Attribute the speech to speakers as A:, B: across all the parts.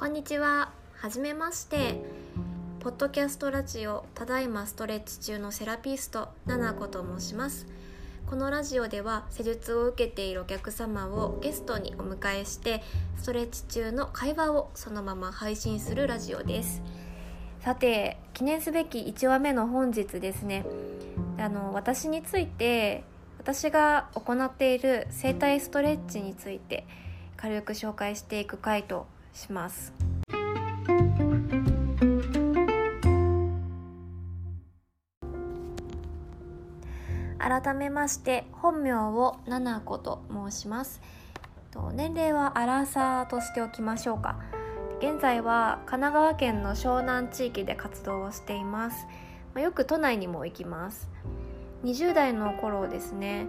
A: こんにちは。はじめまして。ポッドキャストラジオただいまストレッチ中のセラピストななこと申します。このラジオでは施術を受けているお客様をゲストにお迎えしてストレッチ中の会話をそのまま配信するラジオです。さて記念すべき1話目の本日ですね。あの私について私が行っている整体ストレッチについて軽く紹介していく回とします。改めまして本名をななこと申します。年齢はアラサーとしておきましょうか。現在は神奈川県の湘南地域で活動をしています。よく都内にも行きます。20代の頃ですね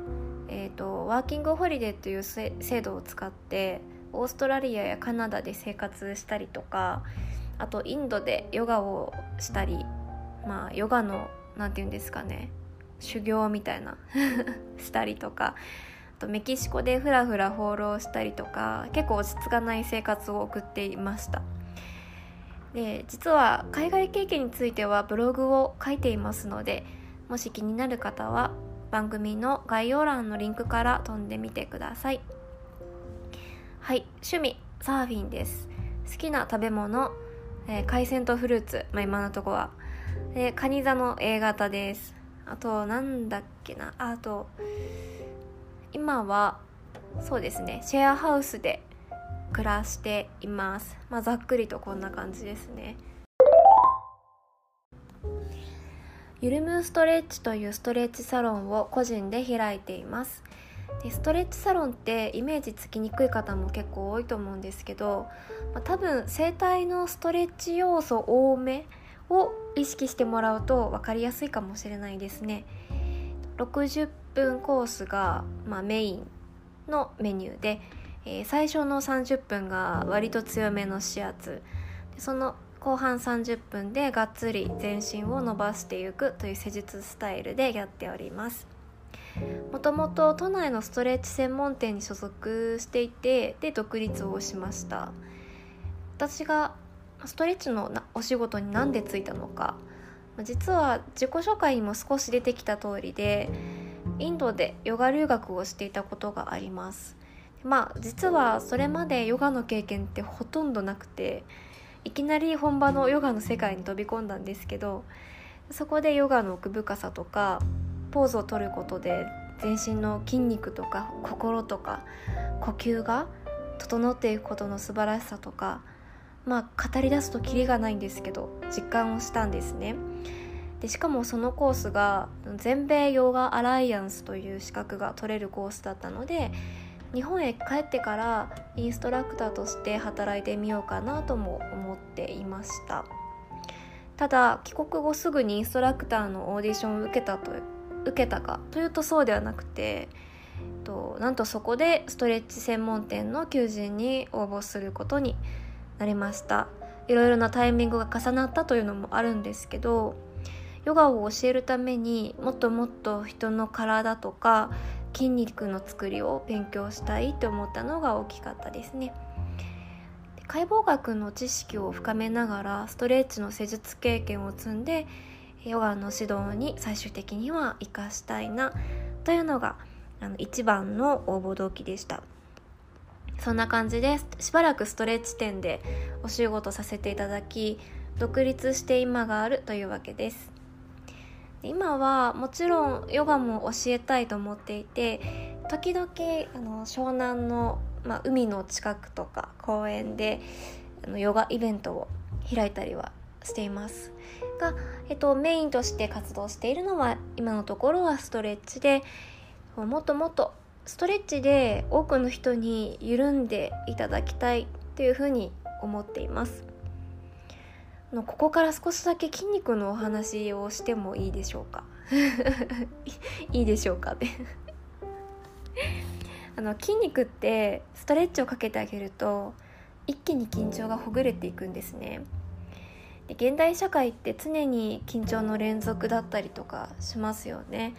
A: えーと、ワーキングホリデーという制度を使ってオーストラリアやカナダで生活したりとかあとインドでヨガをしたりまあヨガの何て言うんですかね修行みたいな したりとかあとメキシコでふらふら放浪したりとか結構落ち着かない生活を送っていました。で実は海外経験についてはブログを書いていますのでもし気になる方は番組の概要欄のリンクから飛んでみてください。はい趣味サーフィンです。好きな食べ物、えー、海鮮とフルーツ、まあ、今のとこは。でカニ座の A 型です。あとなんだっけな。あと今はそうですね。シェアハウスで暮らしています。まあざっくりとこんな感じですね。ゆるむストレッチというストレッチサロンを個人で開いています。でストレッチサロンってイメージつきにくい方も結構多いと思うんですけど、まあ、多分整体のストレッチ要素多めを意識してもらうと分かりやすいかもしれないですね。60分コースが、まあ、メインのメニューで、えー、最初の30分が割と強めの指圧でその後半30分でがっつり全身を伸ばしていくという施術スタイルでやっております。もともと都内のストレッチ専門店に所属していてで独立をしました。私がストレッチのお仕事に何でついたのか。実は自己紹介にも少し出てきた通りでインドでヨガ留学をしていたことがあります。まあ実はそれまでヨガの経験ってほとんどなくていきなり本場のヨガの世界に飛び込んだんですけどそこでヨガの奥深さとかポーズをとることで全身の筋肉とか心とか呼吸が整っていくことの素晴らしさとかまあ語り出すとキリがないんですけど実感をしたんですね。でしかもそのコースが全米ヨガアライアンスという資格が取れるコースだったので日本へ帰ってからインストラクターとして働いてみようかなとも思っていました。ただ帰国後すぐにインストラクターのオーディションを受けたと受けたかというとそうではなくてえっとなんとそこでストレッチ専門店の求人に応募することになりました。いろいろなタイミングが重なったというのもあるんですけどヨガを教えるためにもっともっと人の体とか筋肉の作りを勉強したいと思ったのが大きかったですね。解剖学の知識を深めながらストレッチの施術経験を積んでヨガの指導に最終的には生かしたいなというのがあの一番の応募動機でした。そんな感じでしばらくストレッチ店でお仕事させていただき独立して今があるというわけです。今はもちろんヨガも教えたいと思っていて時々あの湘南の、まあ、海の近くとか公園であのヨガイベントを開いたりはしています。が、えっと、メインとして活動しているのは今のところはストレッチでもっともっとストレッチで多くの人に緩んでいただきたいというふうに思っています。のここから少しだけ筋肉のお話をしてもいいでしょうか？いいでしょうかね。あの筋肉ってストレッチをかけてあげると一気に緊張がほぐれていくんですね。現代社会って常に緊張の連続だったりとかしますよね。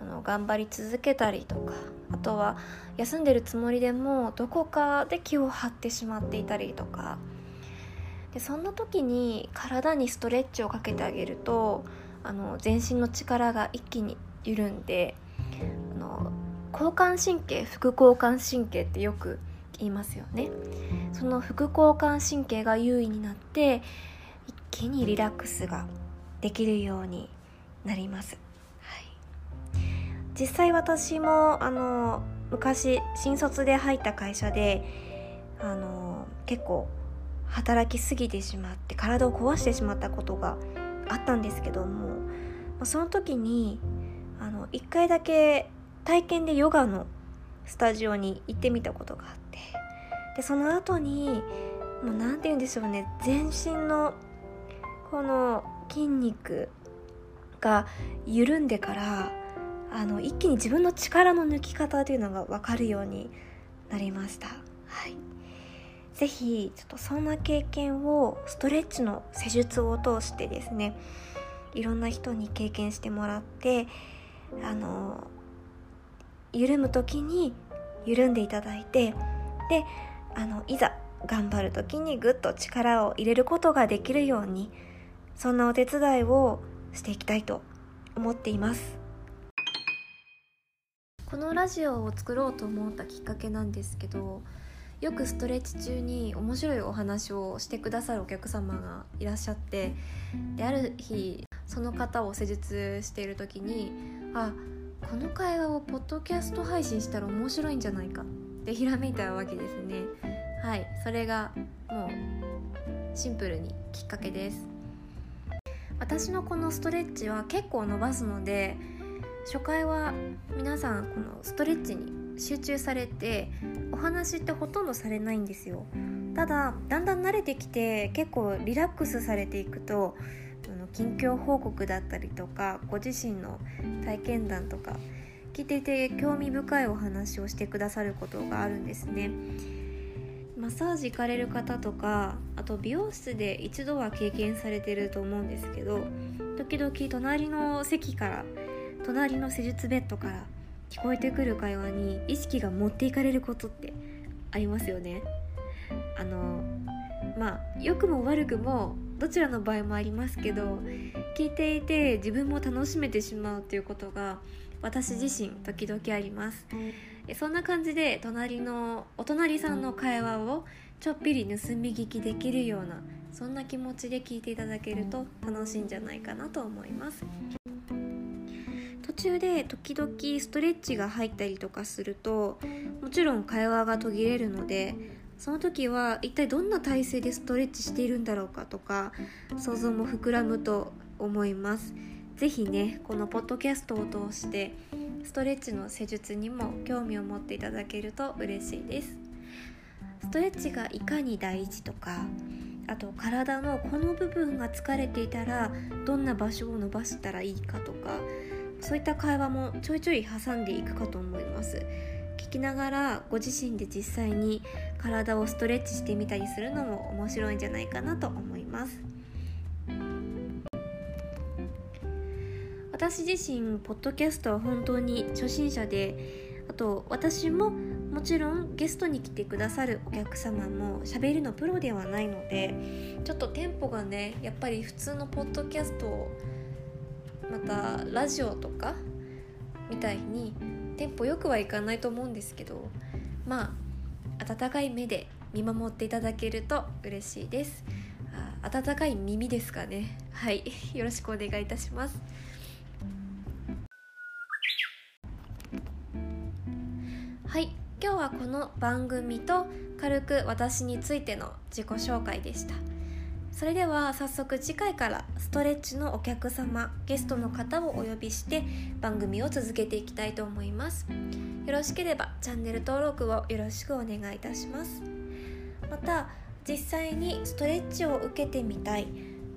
A: あの頑張り続けたりとかあとは休んでるつもりでもどこかで気を張ってしまっていたりとか。でそんな時に体にストレッチをかけてあげるとあの全身の力が一気に緩んであの交感神経副交感神経ってよく言いますよね。その副交感神経が優位になって気にリラックスができるようになります、はい、実際私もあの昔新卒で入った会社であの結構働きすぎてしまって体を壊してしまったことがあったんですけどもその時にあの1回だけ体験でヨガのスタジオに行ってみたことがあってでその後にもう何て言うんでしょうね全身のこの筋肉が緩んでからあの一気に自分の力の抜き方というのが分かるようになりました。はいぜひちょっとそんな経験をストレッチの施術を通してですねいろんな人に経験してもらってあの緩む時に緩んでいただいてであのいざ頑張る時にぐっと力を入れることができるようにそんなお手伝いをしていきたいと思っています。このラジオを作ろうと思ったきっかけなんですけどよくストレッチ中に面白いお話をしてくださるお客様がいらっしゃってである日その方を施術している時にあこの会話をポッドキャスト配信したら面白いんじゃないかって ひらめいたわけですね。はいそれがもうシンプルにきっかけです。私のこのストレッチは結構伸ばすので初回は皆さんこのストレッチに集中されてお話ってほとんどされないんですよ。ただだんだん慣れてきて結構リラックスされていくと近況報告だったりとかご自身の体験談とか聞いていて興味深いお話をしてくださることがあるんですね。マッサージ行かれる方とかと美容室で一度は経験されてると思うんですけど時々隣の席から隣の施術ベッドから聞こえてくる会話に意識が持っていかれることってありますよね。あのまあ良くも悪くもどちらの場合もありますけど聞いていて自分も楽しめてしまうということが私自身時々あります。そんな感じで隣のお隣さんの会話をちょっぴり盗み聞きできるようなそんな気持ちで聞いていただけると楽しいんじゃないかなと思います。途中で時々ストレッチが入ったりとかするともちろん会話が途切れるのでその時は一体どんな体勢でストレッチしているんだろうかとか想像も膨らむと思います。是非ねこのポッドキャストを通してストレッチの施術にも興味を持っていただけると嬉しいですストレッチがいかに大事とかあと体のこの部分が疲れていたらどんな場所を伸ばしたらいいかとかそういった会話もちょいちょい挟んでいくかと思います。聞きながらご自身で実際に体をストレッチしてみたりするのも面白いんじゃないかなと思います。私自身ポッドキャストは本当に初心者であと私ももちろんゲストに来てくださるお客様も喋るのプロではないのでちょっとテンポがねやっぱり普通のポッドキャストまたラジオとかみたいにテンポよくはいかないと思うんですけどまあ温かい目で見守っていただけると嬉しいです。温かい耳ですかね。はい。よろしくお願いいたします。はい。今日はこの番組と軽く私についての自己紹介でした。それでは早速次回からストレッチのお客様ゲストの方をお呼びして番組を続けていきたいと思います。よろしければチャンネル登録をよろしくお願いいたします。また実際にストレッチを受けてみたい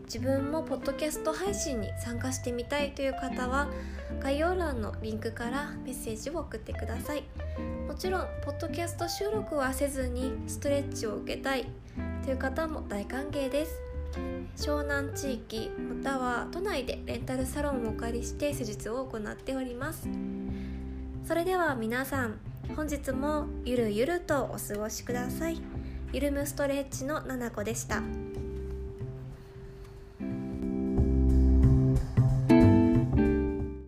A: 自分もポッドキャスト配信に参加してみたいという方は概要欄のリンクからメッセージを送ってください。ちろんポッドキャスト収録はせずにストレッチを受けたいという方も大歓迎です。湘南地域または都内でレンタルサロンをお借りして施術を行っております。それでは皆さん本日もゆるゆるとお過ごしください。ゆるむストレッチのななこでした。